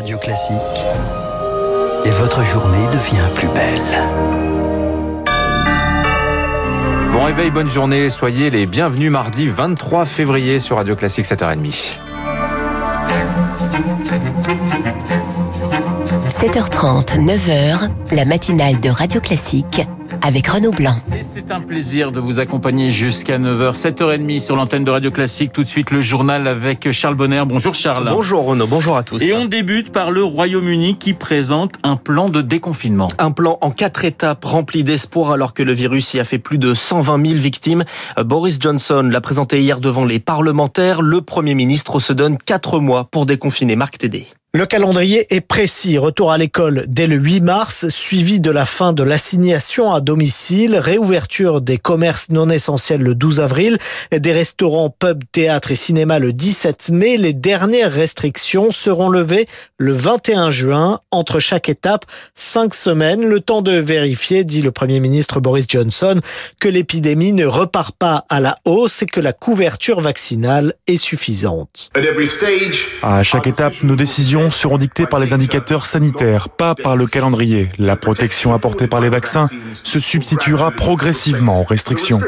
Radio Classique et votre journée devient plus belle. Bon réveil, bonne journée, soyez les bienvenus mardi 23 février sur Radio Classique 7h30. 7h30, 9h, la matinale de Radio Classique avec Renaud Blanc. C'est un plaisir de vous accompagner jusqu'à 9h, 7h30 sur l'antenne de Radio Classique. Tout de suite le journal avec Charles Bonner. Bonjour Charles. Bonjour Renaud, bonjour à tous. Et on débute par le Royaume-Uni qui présente un plan de déconfinement. Un plan en quatre étapes rempli d'espoir alors que le virus y a fait plus de 120 000 victimes. Boris Johnson l'a présenté hier devant les parlementaires. Le Premier ministre se donne quatre mois pour déconfiner. Marc Tédé. Le calendrier est précis. Retour à l'école dès le 8 mars, suivi de la fin de l'assignation à domicile, réouverture des commerces non essentiels le 12 avril, des restaurants, pubs, théâtres et cinémas le 17 mai. Les dernières restrictions seront levées le 21 juin. Entre chaque étape, cinq semaines, le temps de vérifier, dit le Premier ministre Boris Johnson, que l'épidémie ne repart pas à la hausse et que la couverture vaccinale est suffisante. À chaque étape, nos décisions seront dictées par les indicateurs sanitaires, pas par le calendrier. La protection apportée par les vaccins se substituera progressivement aux restrictions.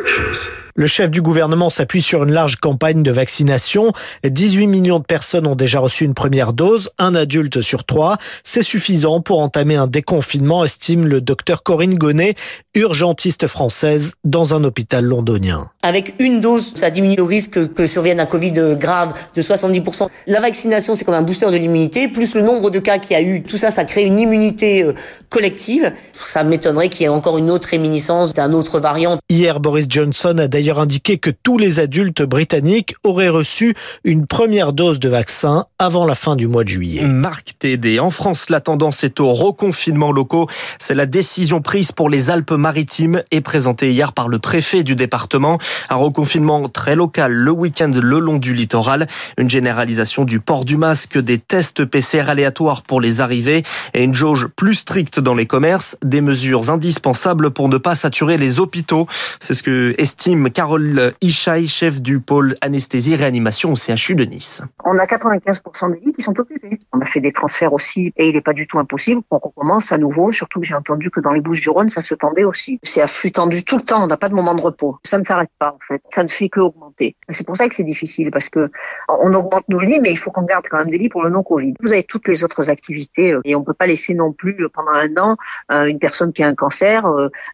Le chef du gouvernement s'appuie sur une large campagne de vaccination. 18 millions de personnes ont déjà reçu une première dose, un adulte sur trois. C'est suffisant pour entamer un déconfinement, estime le docteur Corinne Gonnet, urgentiste française dans un hôpital londonien. Avec une dose, ça diminue le risque que survienne un Covid grave de 70%. La vaccination, c'est comme un booster de l'immunité, plus le nombre de cas qu'il y a eu. Tout ça, ça crée une immunité euh, collective. Ça m'étonnerait qu'il y ait encore une autre réminiscence d'un autre variant. Hier, Boris Johnson a d'ailleurs indiqué que tous les adultes britanniques auraient reçu une première dose de vaccin avant la fin du mois de juillet. Marc Tédé. En France, la tendance est au reconfinement locaux. C'est la décision prise pour les Alpes-Maritimes et présentée hier par le préfet du département. Un reconfinement très local le week-end le long du littoral. Une généralisation du port du masque, des tests PCR aléatoires pour les arrivées et une jauge plus stricte dans les commerces. Des mesures indispensables pour ne pas saturer les hôpitaux. C'est ce que estime Carole Ishaï, chef du pôle anesthésie réanimation au CHU de Nice. On a 95% des lits qui sont occupés. On a fait des transferts aussi et il n'est pas du tout impossible qu'on recommence à nouveau, surtout que j'ai entendu que dans les Bouches du Rhône, ça se tendait aussi. C'est à flux tendu tout le temps, on n'a pas de moment de repos. Ça ne s'arrête pas en fait, ça ne fait que augmenter. C'est pour ça que c'est difficile parce que on augmente nos lits, mais il faut qu'on garde quand même des lits pour le non-Covid. Vous avez toutes les autres activités euh, et on peut pas laisser non plus euh, pendant un an euh, une personne qui a un cancer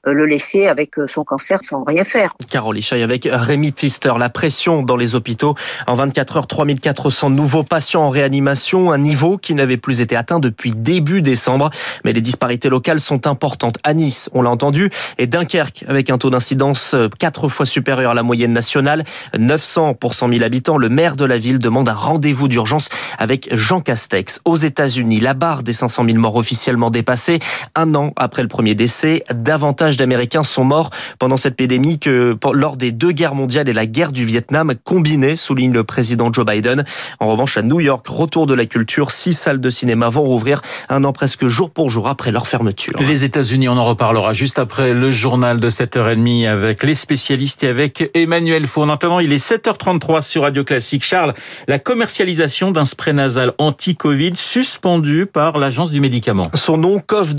le laisser avec son cancer sans rien faire. Carole Ishaï avec Rémi Pfister. La pression dans les hôpitaux. En 24 heures, 3400 nouveaux patients en réanimation, un niveau qui n'avait plus été atteint depuis début décembre. Mais les disparités locales sont importantes. À Nice, on l'a entendu, et Dunkerque, avec un taux d'incidence euh, quatre fois supérieur à la moyenne nationale, 900 pour 100 000 habitants. Le maire de la ville demande un rendez-vous d'urgence avec Jean Castex. Aux États-Unis, la barre des 500 000 morts officiellement dépassée. Un an après le premier décès, davantage d'Américains sont morts pendant cette pandémie que lors des deux guerres mondiales et la guerre du Vietnam combinées, souligne le président Joe Biden. En revanche, à New York, retour de la culture, six salles de cinéma vont rouvrir un an presque jour pour jour après leur fermeture. Les États-Unis, on en reparlera juste après le journal de 7h30 avec les spécialistes et avec Emmanuel Four. Maintenant, il est 7h33 sur Radio Classique. Charles, la commercialisation d'un spray nasal anti-Covid suspendu par l'agence du médicament. Son nom, Cov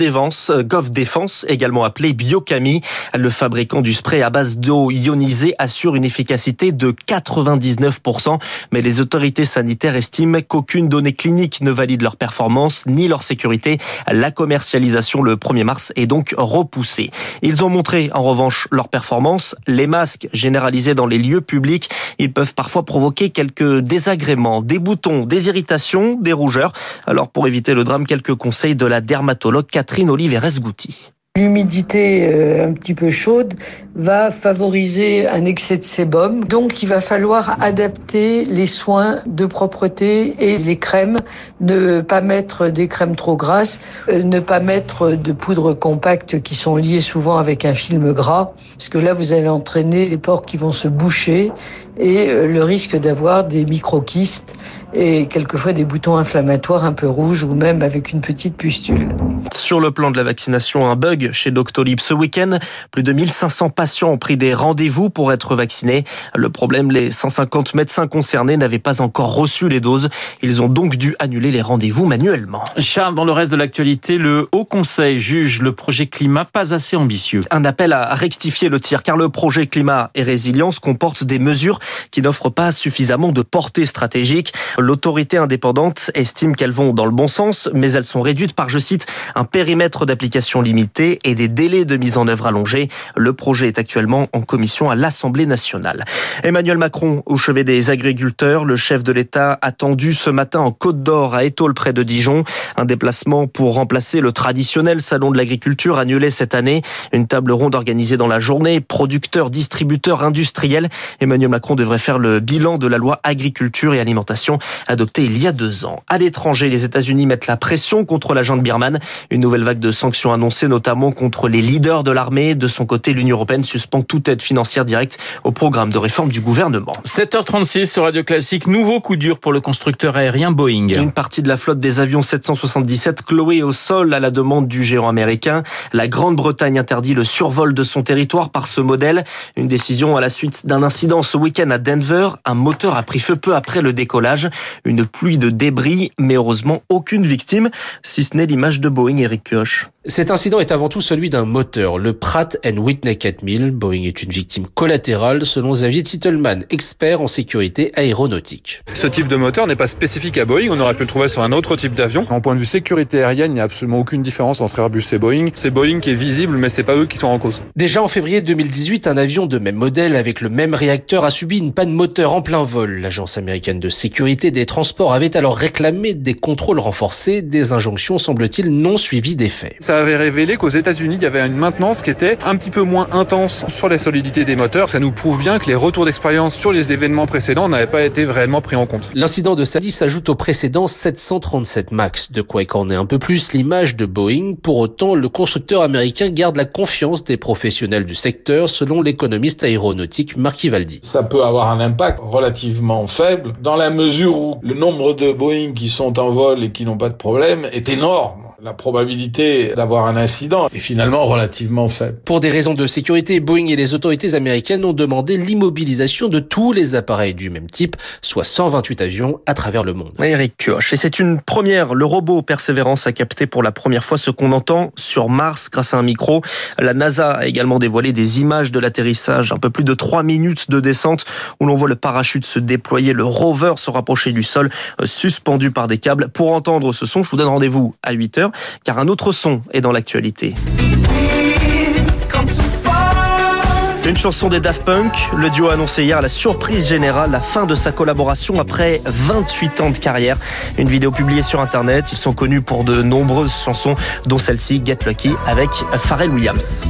Cov Défense, également appelé Biocami, le fabricant du spray à base d'eau ionisée assure une efficacité de 99%, mais les autorités sanitaires estiment qu'aucune donnée clinique ne valide leur performance ni leur sécurité. La commercialisation le 1er mars est donc repoussée. Ils ont montré en revanche leur performance. Les masques généralisés dans les lieux publics, ils peuvent parfois provoquer quelques désagréments, des boutons, des irritations, des rougeurs. Alors pour éviter le drame, quelques conseils de la dermatologue Catherine Oliveres-Gouty. L'humidité euh, un petit peu chaude va favoriser un excès de sébum. Donc, il va falloir adapter les soins de propreté et les crèmes. Ne pas mettre des crèmes trop grasses, euh, ne pas mettre de poudre compacte qui sont liées souvent avec un film gras. Parce que là, vous allez entraîner les pores qui vont se boucher et euh, le risque d'avoir des microkystes et quelquefois des boutons inflammatoires un peu rouges ou même avec une petite pustule. Sur le plan de la vaccination, un bug chez Doctolib ce week-end. Plus de 1500 patients ont pris des rendez-vous pour être vaccinés. Le problème, les 150 médecins concernés n'avaient pas encore reçu les doses. Ils ont donc dû annuler les rendez-vous manuellement. Charles, dans le reste de l'actualité, le Haut Conseil juge le projet climat pas assez ambitieux. Un appel à rectifier le tir car le projet climat et résilience comporte des mesures qui n'offrent pas suffisamment de portée stratégique. L'autorité indépendante estime qu'elles vont dans le bon sens, mais elles sont réduites par, je cite, un périmètre d'application limité et des délais de mise en œuvre allongés. Le projet est actuellement en commission à l'Assemblée nationale. Emmanuel Macron au chevet des agriculteurs, le chef de l'État attendu ce matin en Côte d'Or à Étole près de Dijon. Un déplacement pour remplacer le traditionnel salon de l'agriculture annulé cette année. Une table ronde organisée dans la journée. Producteurs, distributeurs, industriels. Emmanuel Macron devrait faire le bilan de la loi agriculture et alimentation adoptée il y a deux ans. À l'étranger, les États-Unis mettent la pression contre la junte birmane. Une nouvelle vague de sanctions annoncée notamment contre les leaders de l'armée. De son côté, l'Union européenne suspend toute aide financière directe au programme de réforme du gouvernement. 7h36 sur Radio Classique, nouveau coup dur pour le constructeur aérien Boeing. Une partie de la flotte des avions 777 clouée au sol à la demande du géant américain. La Grande-Bretagne interdit le survol de son territoire par ce modèle. Une décision à la suite d'un incident ce week-end à Denver. Un moteur a pris feu peu après le décollage. Une pluie de débris, mais heureusement aucune victime, si ce n'est l'image de Boeing Eric Kioch. Cet incident est avant tout celui d'un moteur, le Pratt Whitney 4000. Boeing est une victime collatérale selon Xavier Titelman, expert en sécurité aéronautique. Ce type de moteur n'est pas spécifique à Boeing, on aurait pu le trouver sur un autre type d'avion. En point de vue sécurité aérienne, il n'y a absolument aucune différence entre Airbus et Boeing. C'est Boeing qui est visible, mais c'est pas eux qui sont en cause. Déjà en février 2018, un avion de même modèle avec le même réacteur a subi une panne moteur en plein vol. L'agence américaine de sécurité des transports avait alors réclamé des contrôles renforcés, des injonctions semble-t-il non suivies d'effet ça avait révélé qu'aux États-Unis, il y avait une maintenance qui était un petit peu moins intense sur la solidité des moteurs. Ça nous prouve bien que les retours d'expérience sur les événements précédents n'avaient pas été réellement pris en compte. L'incident de samedi s'ajoute au précédent 737 MAX, de quoi écorner un peu plus l'image de Boeing. Pour autant, le constructeur américain garde la confiance des professionnels du secteur, selon l'économiste aéronautique Marc Ivaldi. Ça peut avoir un impact relativement faible, dans la mesure où le nombre de Boeing qui sont en vol et qui n'ont pas de problème est énorme la probabilité d'avoir un incident est finalement relativement faible. Pour des raisons de sécurité, Boeing et les autorités américaines ont demandé l'immobilisation de tous les appareils du même type, soit 128 avions à travers le monde. Eric Kioch, et c'est une première. Le robot Perseverance a capté pour la première fois ce qu'on entend sur Mars grâce à un micro. La NASA a également dévoilé des images de l'atterrissage, un peu plus de 3 minutes de descente où l'on voit le parachute se déployer, le rover se rapprocher du sol, euh, suspendu par des câbles. Pour entendre ce son, je vous donne rendez-vous à 8 car un autre son est dans l'actualité. Une chanson des Daft Punk. Le duo a annoncé hier la surprise générale, la fin de sa collaboration après 28 ans de carrière. Une vidéo publiée sur Internet. Ils sont connus pour de nombreuses chansons, dont celle-ci, Get Lucky, avec Pharrell Williams.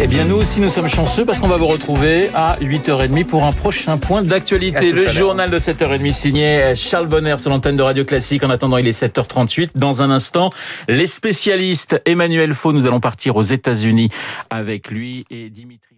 Eh bien, nous aussi, nous sommes chanceux parce qu'on va vous retrouver à 8h30 pour un prochain point d'actualité. Le journal de 7h30 signé Charles Bonner sur l'antenne de Radio Classique. En attendant, il est 7h38. Dans un instant, les spécialistes Emmanuel Faux, nous allons partir aux États-Unis avec lui et Dimitri.